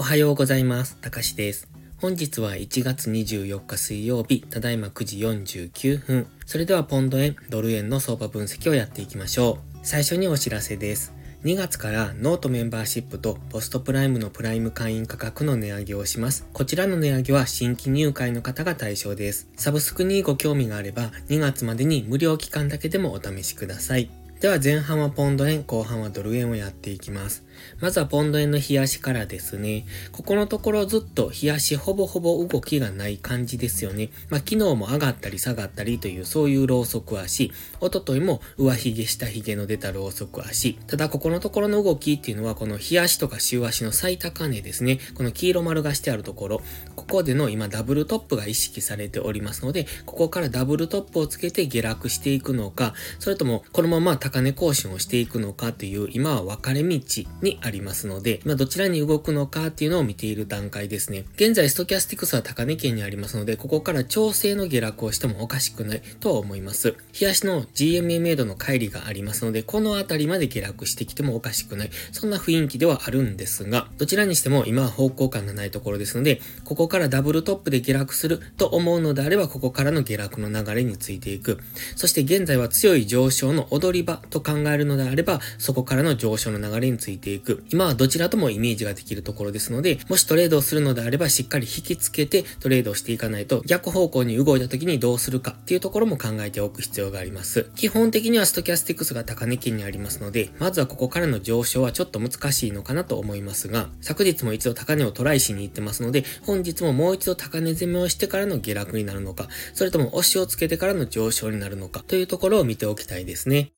おはようございます。たかしです。本日は1月24日水曜日、ただいま9時49分。それではポンド円、ドル円の相場分析をやっていきましょう。最初にお知らせです。2月からノートメンバーシップとポストプライムのプライム会員価格の値上げをします。こちらの値上げは新規入会の方が対象です。サブスクにご興味があれば2月までに無料期間だけでもお試しください。では前半はポンド円、後半はドル円をやっていきます。まずはポンド円の冷やしからですね。ここのところずっと冷やしほぼほぼ動きがない感じですよね。まあ昨日も上がったり下がったりというそういうローソク足。おとといも上髭下髭の出たローソク足。ただここのところの動きっていうのはこの冷やしとか週足の最高値ですね。この黄色丸がしてあるところ。ここでの今ダブルトップが意識されておりますので、ここからダブルトップをつけて下落していくのか、それともこのまま高値更新をしていくのかという今は分かれ道ににありますので、まあ、どちらに動くのかっていうのを見ている段階ですね。現在ストキャスティクスは高値圏にありますので、ここから調整の下落をしてもおかしくないとは思います。冷やしの GMA ドの乖離がありますので、このあたりまで下落してきてもおかしくない。そんな雰囲気ではあるんですが、どちらにしても今は方向感がないところですので、ここからダブルトップで下落すると思うのであれば、ここからの下落の流れについていく。そして現在は強い上昇の踊り場と考えるのであれば、そこからの上昇の流れについていく。ていく今はどちらともイメージができるところですので、もしトレードをするのであればしっかり引きつけてトレードをしていかないと逆方向に動いた時にどうするかっていうところも考えておく必要があります。基本的にはストキャスティクスが高値圏にありますので、まずはここからの上昇はちょっと難しいのかなと思いますが、昨日も一度高値をトライしに行ってますので、本日ももう一度高値攻めをしてからの下落になるのか、それとも押しをつけてからの上昇になるのかというところを見ておきたいですね。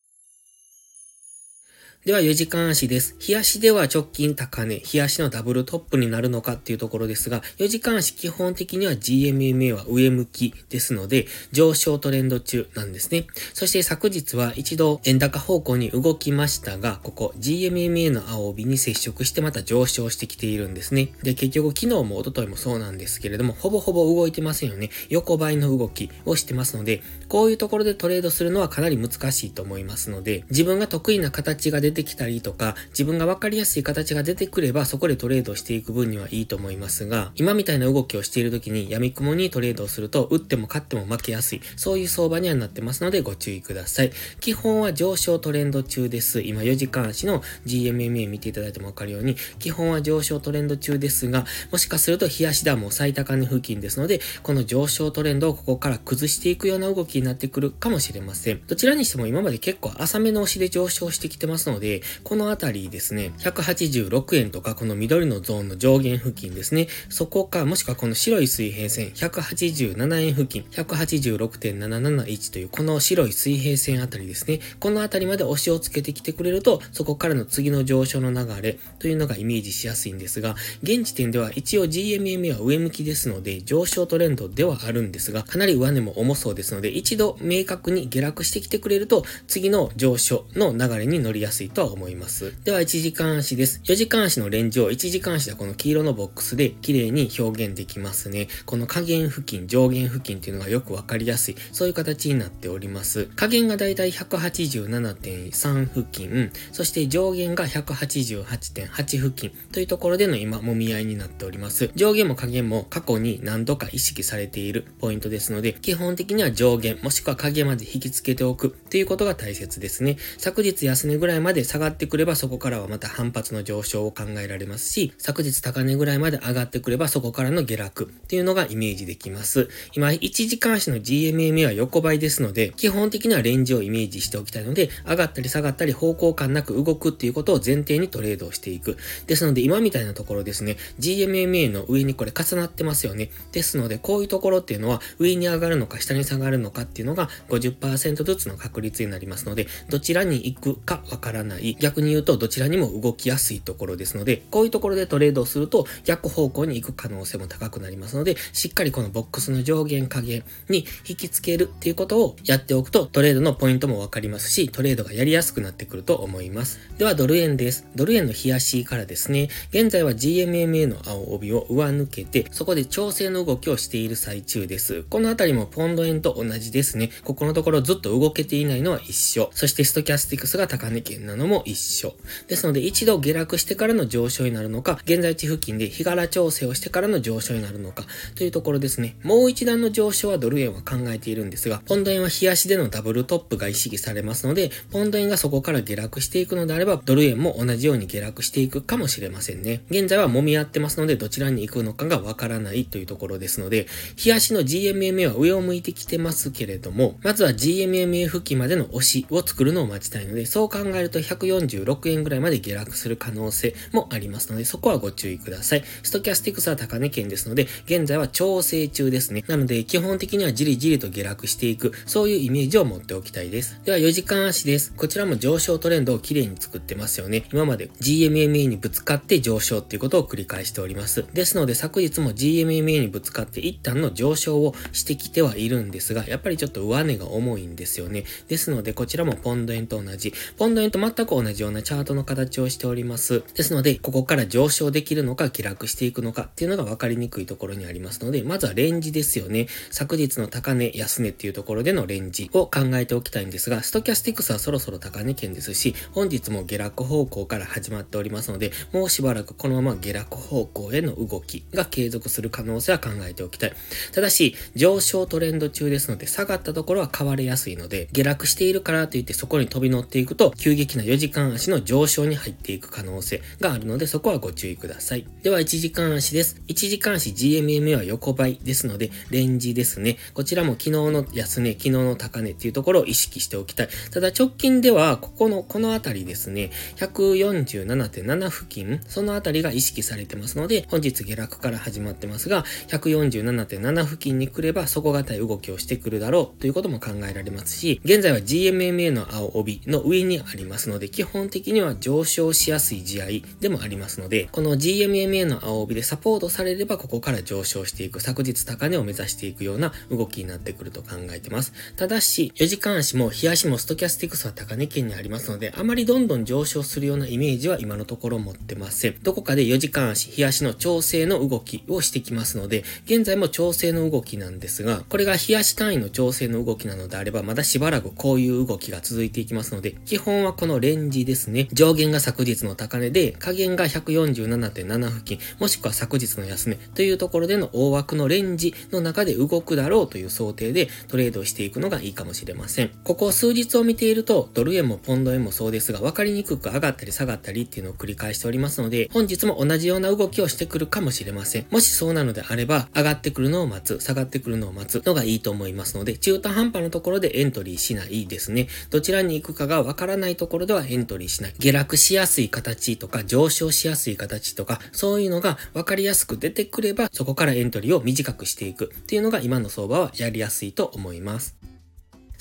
では4時間足です。日足では直近高値、日足のダブルトップになるのかっていうところですが、4時間足基本的には GMMA は上向きですので、上昇トレンド中なんですね。そして昨日は一度円高方向に動きましたが、ここ GMMA の青帯に接触してまた上昇してきているんですね。で、結局昨日も一昨日もそうなんですけれども、ほぼほぼ動いてませんよね。横ばいの動きをしてますので、こういうところでトレードするのはかなり難しいと思いますので、自分が得意な形が出出てきたりとか、自分がわかりやすい形が出てくれば、そこでトレードしていく分にはいいと思いますが、今みたいな動きをしている時に闇雲にトレードをすると、打っても勝っても負けやすい、そういう相場にはなってますのでご注意ください。基本は上昇トレンド中です。今4時間足の GMMA 見ていただいてもわかるように、基本は上昇トレンド中ですが、もしかすると日足ではも最高値付近ですので、この上昇トレンドをここから崩していくような動きになってくるかもしれません。どちらにしても今まで結構浅めの押しで上昇してきてますので、で、このあたりですね、186円とかこの緑のゾーンの上限付近ですね、そこか、もしくはこの白い水平線、187円付近、186.771というこの白い水平線あたりですね、このあたりまで押しをつけてきてくれると、そこからの次の上昇の流れというのがイメージしやすいんですが、現時点では一応 GMMA は上向きですので、上昇トレンドではあるんですが、かなり上値も重そうですので、一度明確に下落してきてくれると、次の上昇の流れに乗りやすいとは思います。では、1時間足です。4時間足のレンジを1時間足でこの黄色のボックスで綺麗に表現できますね。この下限付近、上限付近っていうのがよくわかりやすい、そういう形になっております。下限がだいたい187.3付近、そして上限が188.8付近というところでの今、もみ合いになっております。上限も下限も過去に何度か意識されているポイントですので、基本的には上限、もしくは下限まで引き付けておくっていうことが大切ですね。昨日安値ぐらいまでで下がってくればそこからはまた反発の上昇を考えられますし、昨日高値ぐらいまで上がってくればそこからの下落っていうのがイメージできます。今、1時間足の GMMA は横ばいですので、基本的にはレンジをイメージしておきたいので、上がったり下がったり方向感なく動くっていうことを前提にトレードをしていく。ですので、今みたいなところですね、GMMA の上にこれ重なってますよね。ですので、こういうところっていうのは上に上がるのか下に下がるのかっていうのが50%ずつの確率になりますので、どちらに行くかわからないない。逆に言うとどちらにも動きやすいところですので、こういうところでトレードをすると逆方向に行く可能性も高くなりますので、しっかりこのボックスの上限下限に引き付けるっていうことをやっておくとトレードのポイントもわかりますし、トレードがやりやすくなってくると思います。ではドル円です。ドル円の冷やしからですね、現在は GMMA の青帯を上抜けて、そこで調整の動きをしている最中です。このあたりもポンド円と同じですね。ここのところずっと動けていないのは一緒。そしてストキャスティクスが高値圏なののも一緒。ですので、一度下落してからの上昇になるのか、現在地付近で日柄調整をしてからの上昇になるのか、というところですね。もう一段の上昇はドル円は考えているんですが、ポンド円は日足でのダブルトップが意識されますので、ポンド円がそこから下落していくのであれば、ドル円も同じように下落していくかもしれませんね。現在は揉み合ってますので、どちらに行くのかがわからないというところですので、日足の GMMA は上を向いてきてますけれども、まずは GMMA 付近までの押しを作るのを待ちたいので、そう考えると146円ぐらいまで下落する可能性もありますので、そこはご注意ください。ストキャスティクスは高値圏ですので、現在は調整中ですね。なので、基本的にはじりじりと下落していく、そういうイメージを持っておきたいです。では、4時間足です。こちらも上昇トレンドをきれいに作ってますよね。今まで GMMA にぶつかって上昇っていうことを繰り返しております。ですので、昨日も GMMA にぶつかって一旦の上昇をしてきてはいるんですが、やっぱりちょっと上値が重いんですよね。ですので、こちらもポンド円と同じ、ポンド円と全く同じようなチャートの形をしております。ですので、ここから上昇できるのか、下落していくのかっていうのが分かりにくいところにありますので、まずはレンジですよね。昨日の高値、安値っていうところでのレンジを考えておきたいんですが、ストキャスティクスはそろそろ高値圏ですし、本日も下落方向から始まっておりますので、もうしばらくこのまま下落方向への動きが継続する可能性は考えておきたい。ただし、上昇トレンド中ですので、下がったところは変われやすいので、下落しているからといってそこに飛び乗っていくと、急激な4時間足の上昇に入っていく可能性があるので、そこはご注意ください。では、1時間足です。1時間足 GMMA は横ばいですので、レンジですね。こちらも昨日の安値、昨日の高値っていうところを意識しておきたい。ただ直近では、ここの、このあたりですね、147.7付近、そのあたりが意識されてますので、本日下落から始まってますが、147.7付近に来れば底堅い動きをしてくるだろうということも考えられますし、現在は GMMA の青帯の上にありますのので、基本的には上昇しやすい試合でもありますので、この GMMA の青帯でサポートされれば、ここから上昇していく、昨日高値を目指していくような動きになってくると考えてます。ただし、4時間足も日足もストキャスティクスは高値圏にありますので、あまりどんどん上昇するようなイメージは今のところ持ってません。どこかで4時間足、日足の調整の動きをしてきますので、現在も調整の動きなんですが、これが日足単位の調整の動きなのであれば、まだしばらくこういう動きが続いていきますので、基本はこのレンジですね。上限が昨日の高値で、下限が147.7付近、もしくは昨日の安値というところでの大枠のレンジの中で動くだろうという想定でトレードをしていくのがいいかもしれません。ここ数日を見ていると、ドル円もポンド円もそうですが、分かりにくく上がったり下がったりっていうのを繰り返しておりますので、本日も同じような動きをしてくるかもしれません。もしそうなのであれば、上がってくるのを待つ、下がってくるのを待つのがいいと思いますので、中途半端なところでエントリーしないですね。どちらに行くかが分からないところではエントリーしない。下落しやすい形とか、上昇しやすい形とか、そういうのが分かりやすく出てくれば、そこからエントリーを短くしていくっていうのが今の相場はやりやすいと思います。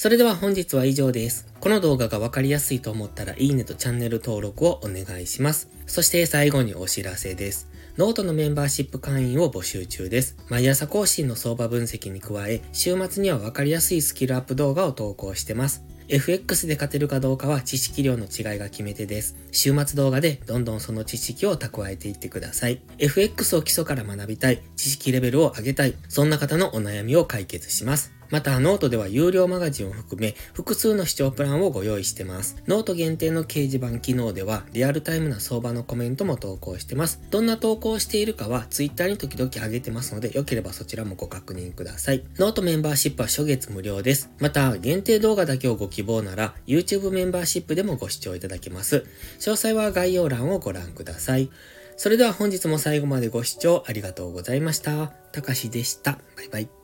それでは本日は以上です。この動画がわかりやすいと思ったらいいねとチャンネル登録をお願いします。そして最後にお知らせです。ノートのメンバーシップ会員を募集中です。毎朝更新の相場分析に加え、週末にはわかりやすいスキルアップ動画を投稿してます。FX で勝てるかどうかは知識量の違いが決め手です。週末動画でどんどんその知識を蓄えていってください。FX を基礎から学びたい、知識レベルを上げたい、そんな方のお悩みを解決します。また、ノートでは有料マガジンを含め、複数の視聴プランをご用意してます。ノート限定の掲示板機能では、リアルタイムな相場のコメントも投稿してます。どんな投稿をしているかは、Twitter に時々上げてますので、よければそちらもご確認ください。ノートメンバーシップは初月無料です。また、限定動画だけをご希望なら、YouTube メンバーシップでもご視聴いただけます。詳細は概要欄をご覧ください。それでは本日も最後までご視聴ありがとうございました。たかしでした。バイバイ。